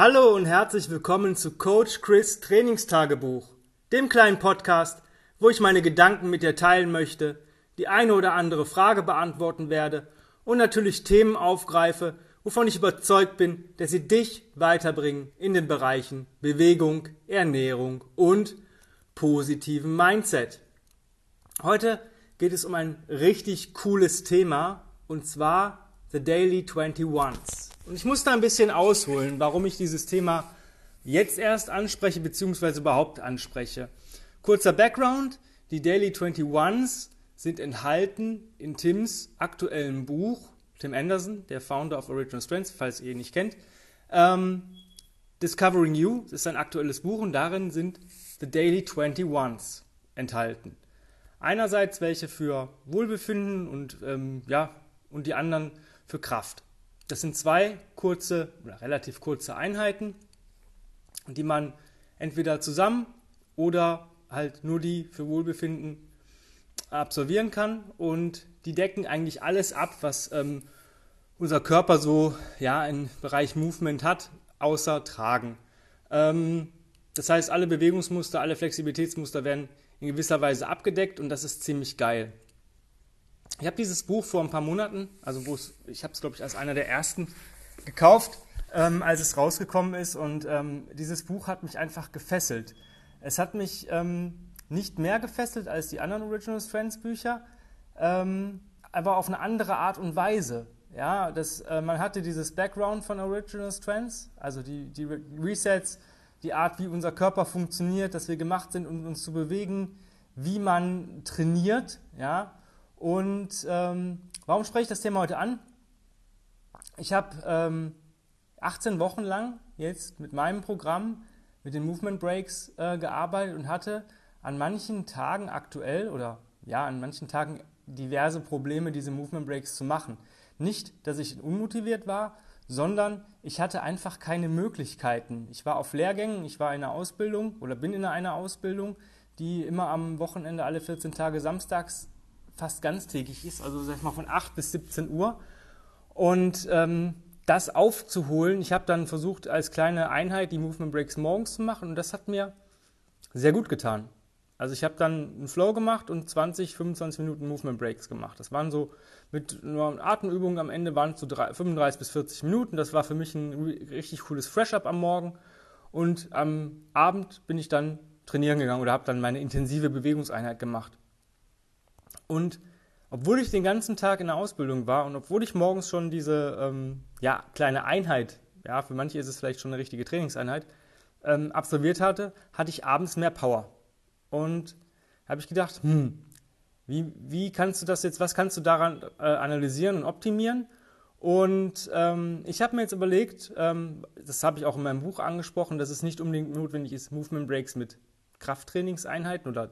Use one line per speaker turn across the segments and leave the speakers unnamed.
Hallo und herzlich willkommen zu Coach Chris Trainingstagebuch, dem kleinen Podcast, wo ich meine Gedanken mit dir teilen möchte, die eine oder andere Frage beantworten werde und natürlich Themen aufgreife, wovon ich überzeugt bin, dass sie dich weiterbringen in den Bereichen Bewegung, Ernährung und positiven Mindset. Heute geht es um ein richtig cooles Thema und zwar The Daily 21s. Und ich muss da ein bisschen ausholen, warum ich dieses Thema jetzt erst anspreche, beziehungsweise überhaupt anspreche. Kurzer Background. Die Daily 21s sind enthalten in Tims aktuellen Buch, Tim Anderson, der Founder of Original Strengths, falls ihr ihn nicht kennt. Ähm, Discovering You ist ein aktuelles Buch und darin sind The Daily 21s enthalten. Einerseits welche für Wohlbefinden und, ähm, ja, und die anderen für Kraft. Das sind zwei kurze oder relativ kurze Einheiten, die man entweder zusammen oder halt nur die für Wohlbefinden absolvieren kann und die decken eigentlich alles ab, was ähm, unser Körper so ja im Bereich Movement hat, außer Tragen. Ähm, das heißt, alle Bewegungsmuster, alle Flexibilitätsmuster werden in gewisser Weise abgedeckt und das ist ziemlich geil. Ich habe dieses Buch vor ein paar Monaten, also ich habe es glaube ich als einer der ersten gekauft, ähm, als es rausgekommen ist und ähm, dieses Buch hat mich einfach gefesselt. Es hat mich ähm, nicht mehr gefesselt als die anderen Original Friends Bücher, ähm, aber auf eine andere Art und Weise. Ja, das, äh, man hatte dieses Background von Original Strengths, also die, die Resets, die Art, wie unser Körper funktioniert, dass wir gemacht sind, um uns zu bewegen, wie man trainiert, ja, und ähm, warum spreche ich das Thema heute an? Ich habe ähm, 18 Wochen lang jetzt mit meinem Programm, mit den Movement Breaks äh, gearbeitet und hatte an manchen Tagen aktuell oder ja, an manchen Tagen diverse Probleme, diese Movement Breaks zu machen. Nicht, dass ich unmotiviert war, sondern ich hatte einfach keine Möglichkeiten. Ich war auf Lehrgängen, ich war in einer Ausbildung oder bin in einer Ausbildung, die immer am Wochenende alle 14 Tage samstags fast ganztägig ist, also sag ich mal von 8 bis 17 Uhr. Und ähm, das aufzuholen, ich habe dann versucht, als kleine Einheit die Movement Breaks morgens zu machen und das hat mir sehr gut getan. Also ich habe dann einen Flow gemacht und 20, 25 Minuten Movement Breaks gemacht. Das waren so mit nur Atemübungen am Ende waren es so 35 bis 40 Minuten. Das war für mich ein richtig cooles Fresh-Up am Morgen. Und am Abend bin ich dann trainieren gegangen oder habe dann meine intensive Bewegungseinheit gemacht. Und obwohl ich den ganzen Tag in der Ausbildung war und obwohl ich morgens schon diese ähm, ja, kleine Einheit, ja, für manche ist es vielleicht schon eine richtige Trainingseinheit, ähm, absolviert hatte, hatte ich abends mehr Power. Und habe ich gedacht, hm, wie, wie kannst du das jetzt, was kannst du daran äh, analysieren und optimieren? Und ähm, ich habe mir jetzt überlegt, ähm, das habe ich auch in meinem Buch angesprochen, dass es nicht unbedingt notwendig ist, Movement Breaks mit Krafttrainingseinheiten oder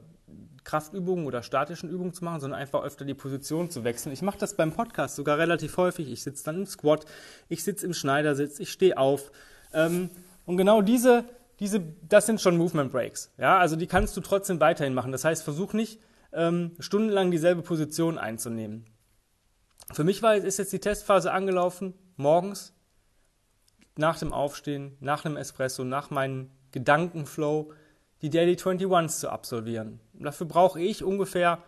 Kraftübungen oder statischen Übungen zu machen, sondern einfach öfter die Position zu wechseln. Ich mache das beim Podcast sogar relativ häufig. Ich sitze dann im Squat, ich sitze im Schneidersitz, ich stehe auf. Ähm, und genau diese, diese, das sind schon Movement Breaks. Ja, also die kannst du trotzdem weiterhin machen. Das heißt, versuch nicht ähm, stundenlang dieselbe Position einzunehmen. Für mich war, ist jetzt die Testphase angelaufen, morgens, nach dem Aufstehen, nach einem Espresso, nach meinem Gedankenflow, die Daily 21s zu absolvieren. Dafür brauche ich ungefähr,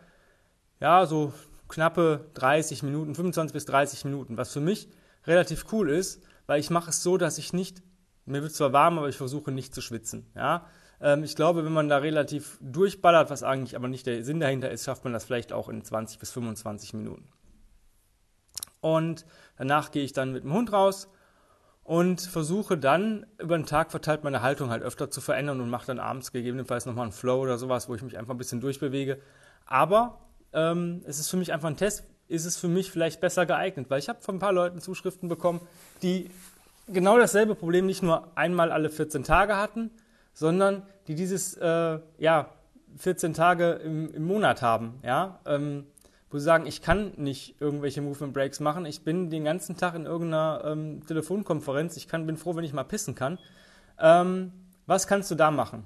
ja, so knappe 30 Minuten, 25 bis 30 Minuten, was für mich relativ cool ist, weil ich mache es so, dass ich nicht, mir wird zwar warm, aber ich versuche nicht zu schwitzen, ja. Ähm, ich glaube, wenn man da relativ durchballert, was eigentlich aber nicht der Sinn dahinter ist, schafft man das vielleicht auch in 20 bis 25 Minuten. Und danach gehe ich dann mit dem Hund raus, und versuche dann über den Tag verteilt meine Haltung halt öfter zu verändern und mache dann abends gegebenenfalls nochmal einen Flow oder sowas, wo ich mich einfach ein bisschen durchbewege. Aber ähm, es ist für mich einfach ein Test, ist es für mich vielleicht besser geeignet, weil ich habe von ein paar Leuten Zuschriften bekommen, die genau dasselbe Problem nicht nur einmal alle 14 Tage hatten, sondern die dieses äh, ja 14 Tage im, im Monat haben. Ja, ähm, wo sie sagen, ich kann nicht irgendwelche Movement Breaks machen, ich bin den ganzen Tag in irgendeiner ähm, Telefonkonferenz, ich kann, bin froh, wenn ich mal pissen kann. Ähm, was kannst du da machen?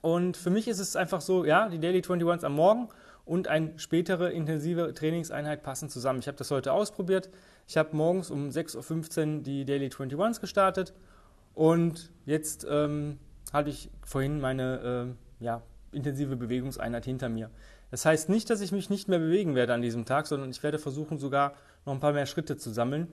Und für mich ist es einfach so, ja, die Daily 21s am Morgen und eine spätere intensive Trainingseinheit passen zusammen. Ich habe das heute ausprobiert. Ich habe morgens um 6.15 Uhr die Daily 21s gestartet Und jetzt ähm, hatte ich vorhin meine äh, ja, intensive Bewegungseinheit hinter mir. Das heißt nicht, dass ich mich nicht mehr bewegen werde an diesem Tag, sondern ich werde versuchen, sogar noch ein paar mehr Schritte zu sammeln,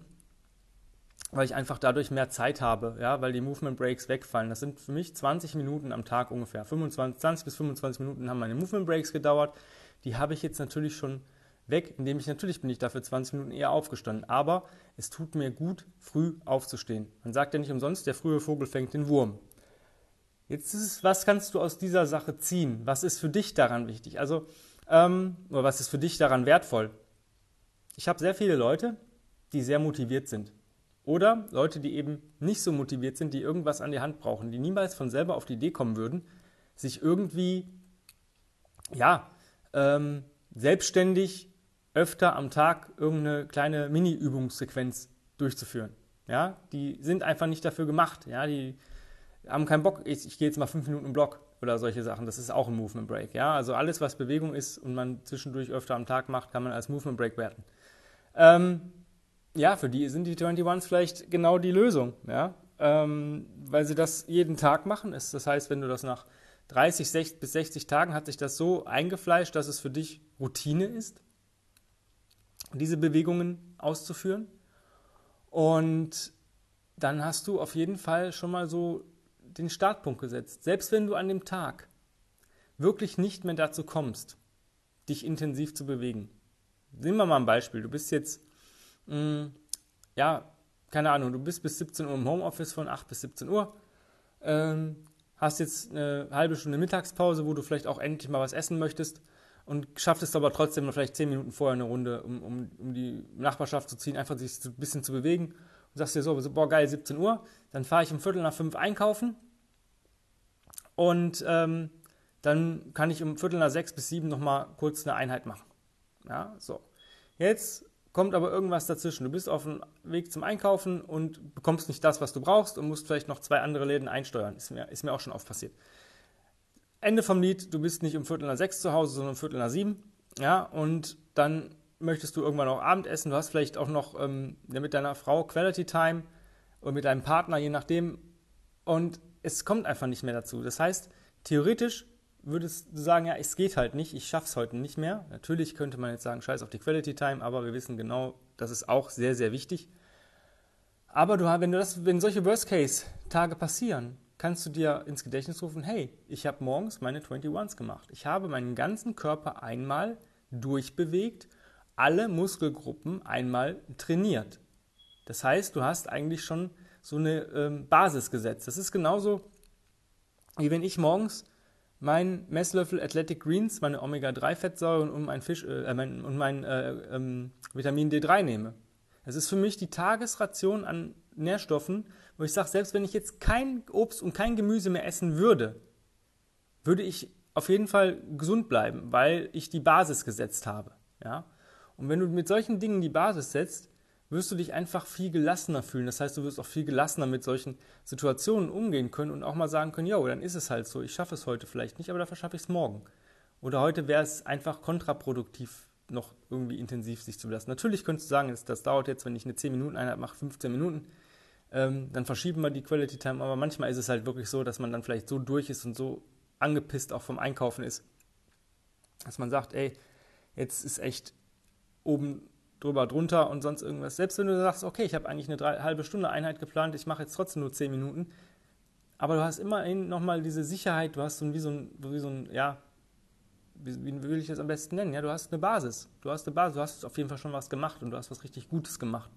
weil ich einfach dadurch mehr Zeit habe, ja, weil die Movement Breaks wegfallen. Das sind für mich 20 Minuten am Tag ungefähr. 25, 20 bis 25 Minuten haben meine Movement Breaks gedauert. Die habe ich jetzt natürlich schon weg, indem ich natürlich bin ich dafür 20 Minuten eher aufgestanden. Aber es tut mir gut, früh aufzustehen. Man sagt ja nicht umsonst, der frühe Vogel fängt den Wurm. Jetzt ist es, was kannst du aus dieser Sache ziehen? Was ist für dich daran wichtig? Also, ähm, oder was ist für dich daran wertvoll? Ich habe sehr viele Leute, die sehr motiviert sind. Oder Leute, die eben nicht so motiviert sind, die irgendwas an die Hand brauchen, die niemals von selber auf die Idee kommen würden, sich irgendwie, ja, ähm, selbstständig öfter am Tag irgendeine kleine Mini-Übungssequenz durchzuführen. Ja, die sind einfach nicht dafür gemacht. Ja, die haben keinen Bock, ich, ich gehe jetzt mal fünf Minuten im Block oder solche Sachen. Das ist auch ein Movement Break. Ja, also alles, was Bewegung ist und man zwischendurch öfter am Tag macht, kann man als Movement Break werten. Ähm, ja, für die sind die 21s vielleicht genau die Lösung. Ja, ähm, weil sie das jeden Tag machen. Das heißt, wenn du das nach 30 60 bis 60 Tagen hat sich das so eingefleischt, dass es für dich Routine ist diese Bewegungen auszuführen. Und dann hast du auf jeden Fall schon mal so den Startpunkt gesetzt. Selbst wenn du an dem Tag wirklich nicht mehr dazu kommst, dich intensiv zu bewegen. Nehmen wir mal ein Beispiel. Du bist jetzt, mh, mm, ja, keine Ahnung, du bist bis 17 Uhr im Homeoffice von 8 bis 17 Uhr, ähm, hast jetzt eine halbe Stunde Mittagspause, wo du vielleicht auch endlich mal was essen möchtest und schafft es aber trotzdem noch vielleicht zehn Minuten vorher eine Runde, um, um, um die Nachbarschaft zu ziehen, einfach sich ein bisschen zu bewegen und sagst dir so, boah geil, 17 Uhr, dann fahre ich um Viertel nach fünf einkaufen und ähm, dann kann ich um Viertel nach sechs bis sieben nochmal kurz eine Einheit machen. Ja, so. Jetzt kommt aber irgendwas dazwischen. Du bist auf dem Weg zum Einkaufen und bekommst nicht das, was du brauchst und musst vielleicht noch zwei andere Läden einsteuern. Ist mir, ist mir auch schon oft passiert. Ende vom Lied, du bist nicht um Viertel nach sechs zu Hause, sondern um Viertel nach sieben. Ja, und dann möchtest du irgendwann auch Abendessen. Du hast vielleicht auch noch ähm, mit deiner Frau Quality Time oder mit deinem Partner, je nachdem. Und es kommt einfach nicht mehr dazu. Das heißt, theoretisch würdest du sagen, ja, es geht halt nicht, ich schaff's heute nicht mehr. Natürlich könnte man jetzt sagen, scheiß auf die Quality Time, aber wir wissen genau, das ist auch sehr, sehr wichtig. Aber du, wenn, du das, wenn solche Worst-Case-Tage passieren, kannst du dir ins Gedächtnis rufen, hey, ich habe morgens meine 21s gemacht. Ich habe meinen ganzen Körper einmal durchbewegt, alle Muskelgruppen einmal trainiert. Das heißt, du hast eigentlich schon so eine ähm, Basis gesetzt. Das ist genauso, wie wenn ich morgens meinen Messlöffel Athletic Greens, meine Omega-3-Fettsäuren und mein, Fisch, äh, mein, und mein äh, ähm, Vitamin D3 nehme. Das ist für mich die Tagesration an Nährstoffen, wo ich sage, selbst wenn ich jetzt kein Obst und kein Gemüse mehr essen würde, würde ich auf jeden Fall gesund bleiben, weil ich die Basis gesetzt habe. Ja? Und wenn du mit solchen Dingen die Basis setzt, wirst du dich einfach viel gelassener fühlen. Das heißt, du wirst auch viel gelassener mit solchen Situationen umgehen können und auch mal sagen können, ja, dann ist es halt so, ich schaffe es heute vielleicht nicht, aber dafür schaffe ich es morgen. Oder heute wäre es einfach kontraproduktiv, noch irgendwie intensiv sich zu belassen. Natürlich könntest du sagen, das, dauert jetzt, wenn ich eine 10-Minuten-Einheit mache, 15 Minuten ähm, dann verschieben wir die Quality Time. Aber manchmal ist es halt wirklich so, dass man dann vielleicht so durch ist und so angepisst auch vom Einkaufen ist, dass man sagt, ey, jetzt ist echt oben drüber, drunter und sonst irgendwas. Selbst wenn du sagst, okay, ich habe eigentlich eine drei, halbe Stunde Einheit geplant, ich mache jetzt trotzdem nur zehn Minuten, aber du hast immerhin nochmal diese Sicherheit, du hast so ein, wie so ein, wie so ein ja, wie, wie will ich das am besten nennen? Ja, du hast eine Basis. Du hast eine Basis, du hast auf jeden Fall schon was gemacht und du hast was richtig Gutes gemacht.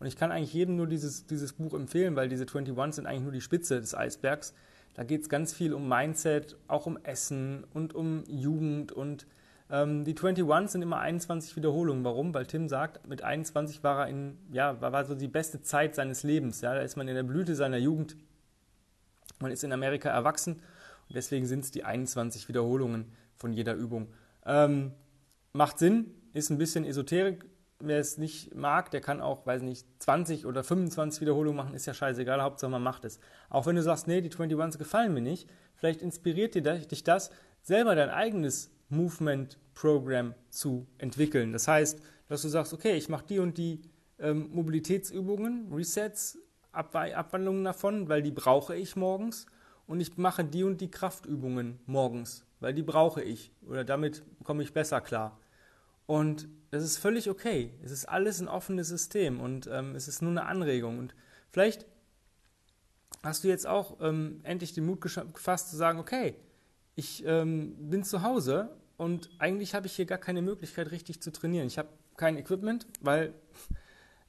Und ich kann eigentlich jedem nur dieses, dieses Buch empfehlen, weil diese 21 sind eigentlich nur die Spitze des Eisbergs. Da geht es ganz viel um Mindset, auch um Essen und um Jugend und ähm, die 21 sind immer 21 Wiederholungen. Warum? Weil Tim sagt, mit 21 war er in, ja, war, war so die beste Zeit seines Lebens. Ja, da ist man in der Blüte seiner Jugend. Man ist in Amerika erwachsen und deswegen sind es die 21 Wiederholungen von jeder Übung. Ähm, macht Sinn, ist ein bisschen Esoterik, wer es nicht mag, der kann auch, weiß nicht, 20 oder 25 Wiederholungen machen, ist ja scheißegal, Hauptsache man macht es. Auch wenn du sagst, nee, die 21s gefallen mir nicht, vielleicht inspiriert dir dich das, selber dein eigenes Movement-Programm zu entwickeln. Das heißt, dass du sagst, okay, ich mache die und die ähm, Mobilitätsübungen, Resets Abwandlungen davon, weil die brauche ich morgens. Und ich mache die und die Kraftübungen morgens, weil die brauche ich. Oder damit komme ich besser klar. Und das ist völlig okay. Es ist alles ein offenes System und ähm, es ist nur eine Anregung. Und vielleicht hast du jetzt auch ähm, endlich den Mut gefasst zu sagen, okay, ich ähm, bin zu Hause und eigentlich habe ich hier gar keine Möglichkeit, richtig zu trainieren. Ich habe kein Equipment, weil,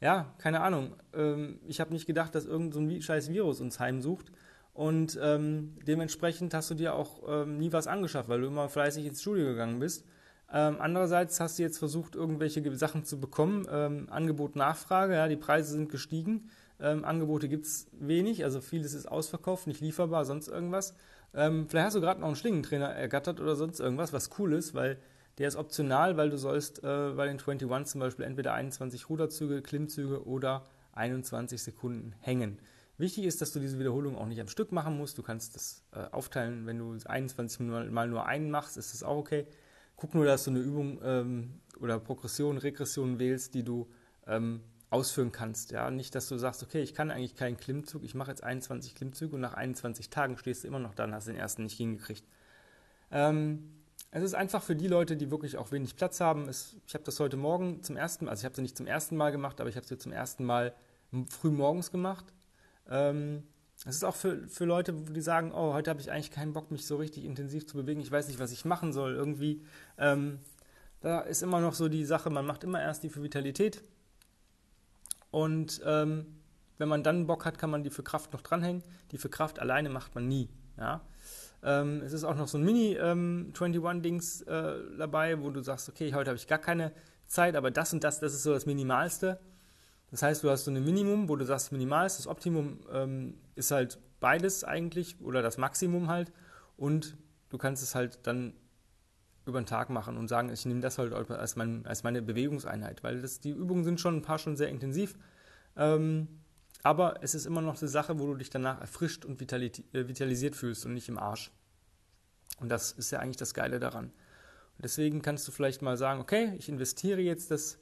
ja, keine Ahnung, ähm, ich habe nicht gedacht, dass irgendein so scheiß Virus uns heimsucht. Und ähm, dementsprechend hast du dir auch ähm, nie was angeschafft, weil du immer fleißig ins Studio gegangen bist. Ähm, andererseits hast du jetzt versucht, irgendwelche Sachen zu bekommen. Ähm, Angebot, Nachfrage, ja, die Preise sind gestiegen. Ähm, Angebote gibt es wenig, also vieles ist ausverkauft, nicht lieferbar, sonst irgendwas. Ähm, vielleicht hast du gerade noch einen Schlingentrainer ergattert oder sonst irgendwas, was cool ist, weil der ist optional, weil du sollst äh, bei den 21 zum Beispiel entweder 21 Ruderzüge, Klimmzüge oder 21 Sekunden hängen. Wichtig ist, dass du diese Wiederholung auch nicht am Stück machen musst. Du kannst das äh, aufteilen, wenn du 21 Mal nur einen machst, ist das auch okay. Guck nur, dass du eine Übung ähm, oder Progression, Regression wählst, die du ähm, ausführen kannst. Ja? Nicht, dass du sagst, okay, ich kann eigentlich keinen Klimmzug, ich mache jetzt 21 Klimmzüge und nach 21 Tagen stehst du immer noch da und hast den ersten nicht hingekriegt. Ähm, es ist einfach für die Leute, die wirklich auch wenig Platz haben. Es, ich habe das heute Morgen zum ersten Mal, also ich habe es nicht zum ersten Mal gemacht, aber ich habe es zum ersten Mal früh morgens gemacht. Ähm, es ist auch für, für Leute, die sagen, oh, heute habe ich eigentlich keinen Bock, mich so richtig intensiv zu bewegen. Ich weiß nicht, was ich machen soll. Irgendwie, ähm, da ist immer noch so die Sache, man macht immer erst die für Vitalität. Und ähm, wenn man dann Bock hat, kann man die für Kraft noch dranhängen. Die für Kraft alleine macht man nie. Ja? Ähm, es ist auch noch so ein Mini-21-Dings ähm, äh, dabei, wo du sagst, okay, heute habe ich gar keine Zeit, aber das und das, das ist so das Minimalste. Das heißt, du hast so ein Minimum, wo du sagst, Minimal ist das Optimum, ähm, ist halt beides eigentlich oder das Maximum halt. Und du kannst es halt dann über den Tag machen und sagen, ich nehme das halt als, mein, als meine Bewegungseinheit, weil das, die Übungen sind schon ein paar schon sehr intensiv. Ähm, aber es ist immer noch eine Sache, wo du dich danach erfrischt und äh, vitalisiert fühlst und nicht im Arsch. Und das ist ja eigentlich das Geile daran. Und deswegen kannst du vielleicht mal sagen, okay, ich investiere jetzt das,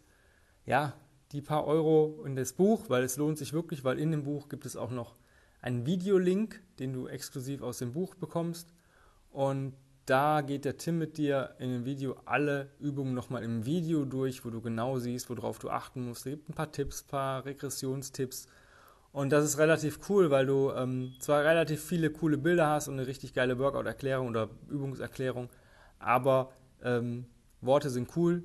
ja, die paar Euro in das Buch, weil es lohnt sich wirklich, weil in dem Buch gibt es auch noch einen Videolink, den du exklusiv aus dem Buch bekommst. Und da geht der Tim mit dir in dem Video alle Übungen nochmal im Video durch, wo du genau siehst, worauf du achten musst. Es gibt ein paar Tipps, ein paar Regressionstipps. Und das ist relativ cool, weil du ähm, zwar relativ viele coole Bilder hast und eine richtig geile Workout-Erklärung oder Übungserklärung, aber ähm, Worte sind cool,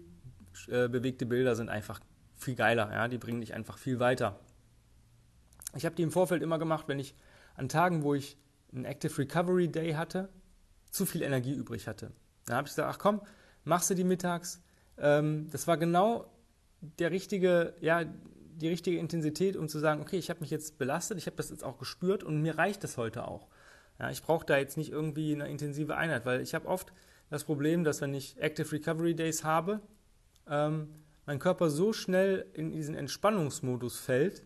äh, bewegte Bilder sind einfach viel geiler, ja, die bringen dich einfach viel weiter. Ich habe die im Vorfeld immer gemacht, wenn ich an Tagen, wo ich einen Active Recovery Day hatte, zu viel Energie übrig hatte. Da habe ich gesagt, ach komm, machst du die mittags. Ähm, das war genau der richtige, ja, die richtige Intensität, um zu sagen, okay, ich habe mich jetzt belastet, ich habe das jetzt auch gespürt und mir reicht das heute auch. Ja, ich brauche da jetzt nicht irgendwie eine intensive Einheit, weil ich habe oft das Problem, dass wenn ich Active Recovery Days habe, ähm, mein Körper so schnell in diesen Entspannungsmodus fällt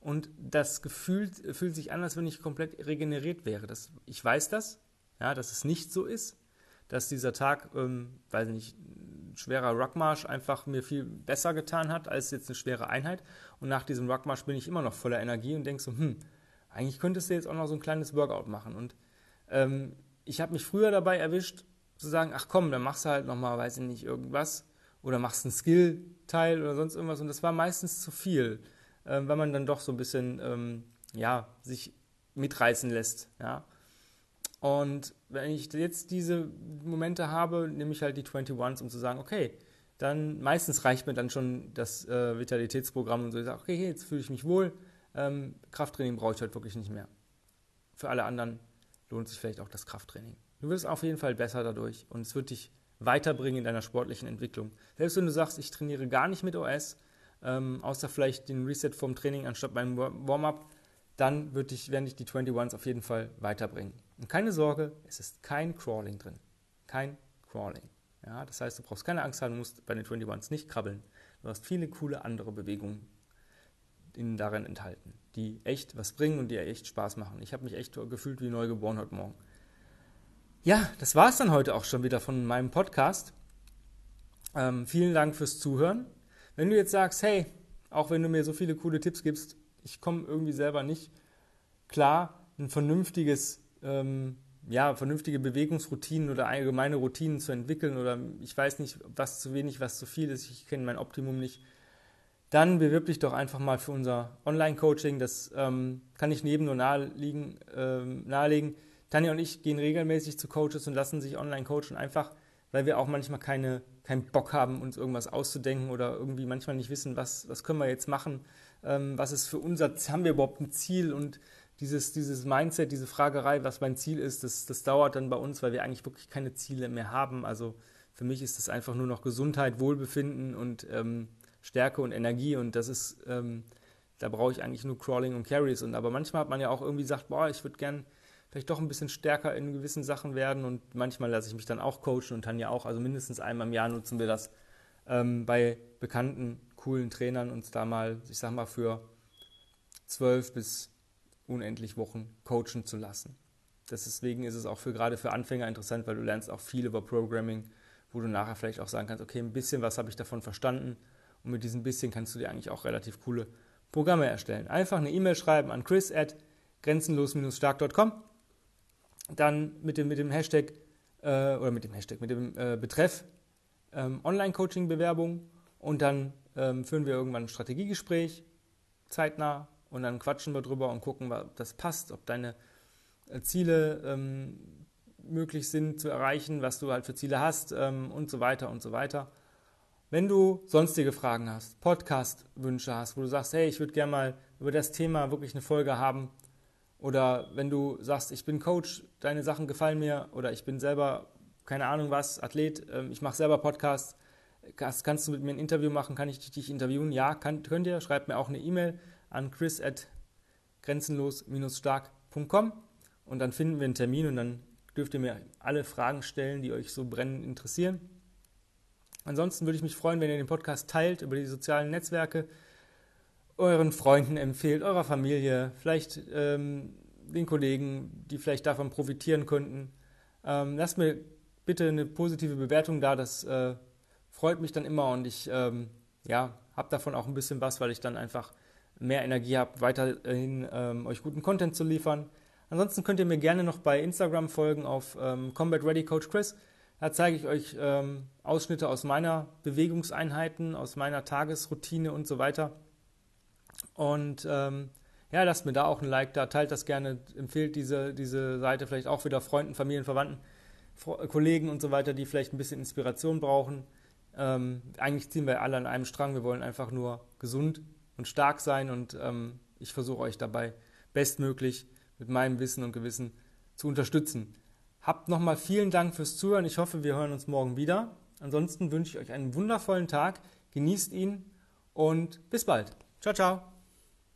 und das Gefühl fühlt sich an, als wenn ich komplett regeneriert wäre. Das, ich weiß das, ja, dass es nicht so ist, dass dieser Tag, ähm, weiß nicht, ein schwerer Ruckmarsch einfach mir viel besser getan hat als jetzt eine schwere Einheit. Und nach diesem Ruckmarsch bin ich immer noch voller Energie und denke so, hm, eigentlich könntest du jetzt auch noch so ein kleines Workout machen. Und ähm, ich habe mich früher dabei erwischt, zu sagen, ach komm, dann machst du halt nochmal, weiß ich nicht, irgendwas oder machst einen Skill-Teil oder sonst irgendwas. Und das war meistens zu viel, äh, weil man dann doch so ein bisschen, ähm, ja, sich mitreißen lässt, ja. Und wenn ich jetzt diese Momente habe, nehme ich halt die 21s, um zu sagen, okay, dann meistens reicht mir dann schon das äh, Vitalitätsprogramm und so. Ich sage, okay, jetzt fühle ich mich wohl. Ähm, Krafttraining brauche ich halt wirklich nicht mehr. Für alle anderen lohnt sich vielleicht auch das Krafttraining. Du wirst auf jeden Fall besser dadurch und es wird dich weiterbringen in deiner sportlichen Entwicklung. Selbst wenn du sagst, ich trainiere gar nicht mit OS, ähm, außer vielleicht den Reset vom Training anstatt meinem Warm-up, dann wird dich, werden dich die 21s auf jeden Fall weiterbringen. Und keine Sorge, es ist kein Crawling drin. Kein Crawling. Ja, das heißt, du brauchst keine Angst haben, du musst bei den 21s nicht krabbeln. Du hast viele coole andere Bewegungen in, darin enthalten, die echt was bringen und die echt Spaß machen. Ich habe mich echt gefühlt wie neugeboren heute Morgen. Ja, das war es dann heute auch schon wieder von meinem Podcast. Ähm, vielen Dank fürs Zuhören. Wenn du jetzt sagst, hey, auch wenn du mir so viele coole Tipps gibst, ich komme irgendwie selber nicht klar, ein vernünftiges, ähm, ja, vernünftige Bewegungsroutinen oder allgemeine Routinen zu entwickeln oder ich weiß nicht, was zu wenig, was zu viel ist, ich kenne mein Optimum nicht, dann bewirb dich doch einfach mal für unser Online-Coaching. Das ähm, kann ich neben nur naheliegen, ähm, nahelegen. Tanja und ich gehen regelmäßig zu Coaches und lassen sich online coachen, einfach weil wir auch manchmal keine, keinen Bock haben, uns irgendwas auszudenken oder irgendwie manchmal nicht wissen, was, was können wir jetzt machen, ähm, was ist für unser, haben wir überhaupt ein Ziel und dieses, dieses Mindset, diese Fragerei, was mein Ziel ist, das, das dauert dann bei uns, weil wir eigentlich wirklich keine Ziele mehr haben. Also für mich ist das einfach nur noch Gesundheit, Wohlbefinden und ähm, Stärke und Energie und das ist, ähm, da brauche ich eigentlich nur Crawling und Carries. Und aber manchmal hat man ja auch irgendwie gesagt, boah, ich würde gern vielleicht doch ein bisschen stärker in gewissen Sachen werden und manchmal lasse ich mich dann auch coachen und dann ja auch, also mindestens einmal im Jahr nutzen wir das ähm, bei bekannten, coolen Trainern uns da mal, ich sag mal, für zwölf bis unendlich Wochen coachen zu lassen. Deswegen ist es auch für gerade für Anfänger interessant, weil du lernst auch viel über Programming, wo du nachher vielleicht auch sagen kannst, okay, ein bisschen was habe ich davon verstanden und mit diesem bisschen kannst du dir eigentlich auch relativ coole Programme erstellen. Einfach eine E-Mail schreiben an chris at grenzenlos-stark.com, dann mit dem, mit dem Hashtag äh, oder mit dem Hashtag, mit dem äh, Betreff ähm, Online-Coaching-Bewerbung und dann ähm, führen wir irgendwann ein Strategiegespräch, zeitnah und dann quatschen wir drüber und gucken, ob das passt, ob deine äh, Ziele ähm, möglich sind zu erreichen, was du halt für Ziele hast ähm, und so weiter und so weiter. Wenn du sonstige Fragen hast, Podcast-Wünsche hast, wo du sagst, hey, ich würde gerne mal über das Thema wirklich eine Folge haben, oder wenn du sagst, ich bin Coach, deine Sachen gefallen mir, oder ich bin selber, keine Ahnung was, Athlet, ähm, ich mache selber Podcast, kannst, du mit mir ein Interview machen, kann ich dich interviewen? Ja, kann, könnt ihr, schreibt mir auch eine E-Mail an chris at grenzenlos-stark.com und dann finden wir einen Termin und dann dürft ihr mir alle Fragen stellen, die euch so brennend interessieren. Ansonsten würde ich mich freuen, wenn ihr den Podcast teilt über die sozialen Netzwerke, euren Freunden empfehlt, eurer Familie, vielleicht ähm, den Kollegen, die vielleicht davon profitieren könnten. Ähm, lasst mir bitte eine positive Bewertung da, das äh, freut mich dann immer und ich ähm, ja, habe davon auch ein bisschen was, weil ich dann einfach mehr Energie habe, weiterhin ähm, euch guten Content zu liefern. Ansonsten könnt ihr mir gerne noch bei Instagram folgen auf ähm, Combat Ready Coach Chris. Da zeige ich euch ähm, Ausschnitte aus meiner Bewegungseinheiten, aus meiner Tagesroutine und so weiter. Und ähm, ja, lasst mir da auch ein Like da, teilt das gerne, empfehlt diese, diese Seite vielleicht auch wieder Freunden, Familien, Verwandten, Kollegen und so weiter, die vielleicht ein bisschen Inspiration brauchen. Ähm, eigentlich ziehen wir alle an einem Strang. Wir wollen einfach nur gesund und stark sein und ähm, ich versuche euch dabei bestmöglich mit meinem Wissen und Gewissen zu unterstützen. Habt nochmal vielen Dank fürs Zuhören. Ich hoffe, wir hören uns morgen wieder. Ansonsten wünsche ich euch einen wundervollen Tag. Genießt ihn und bis bald. Ciao, ciao.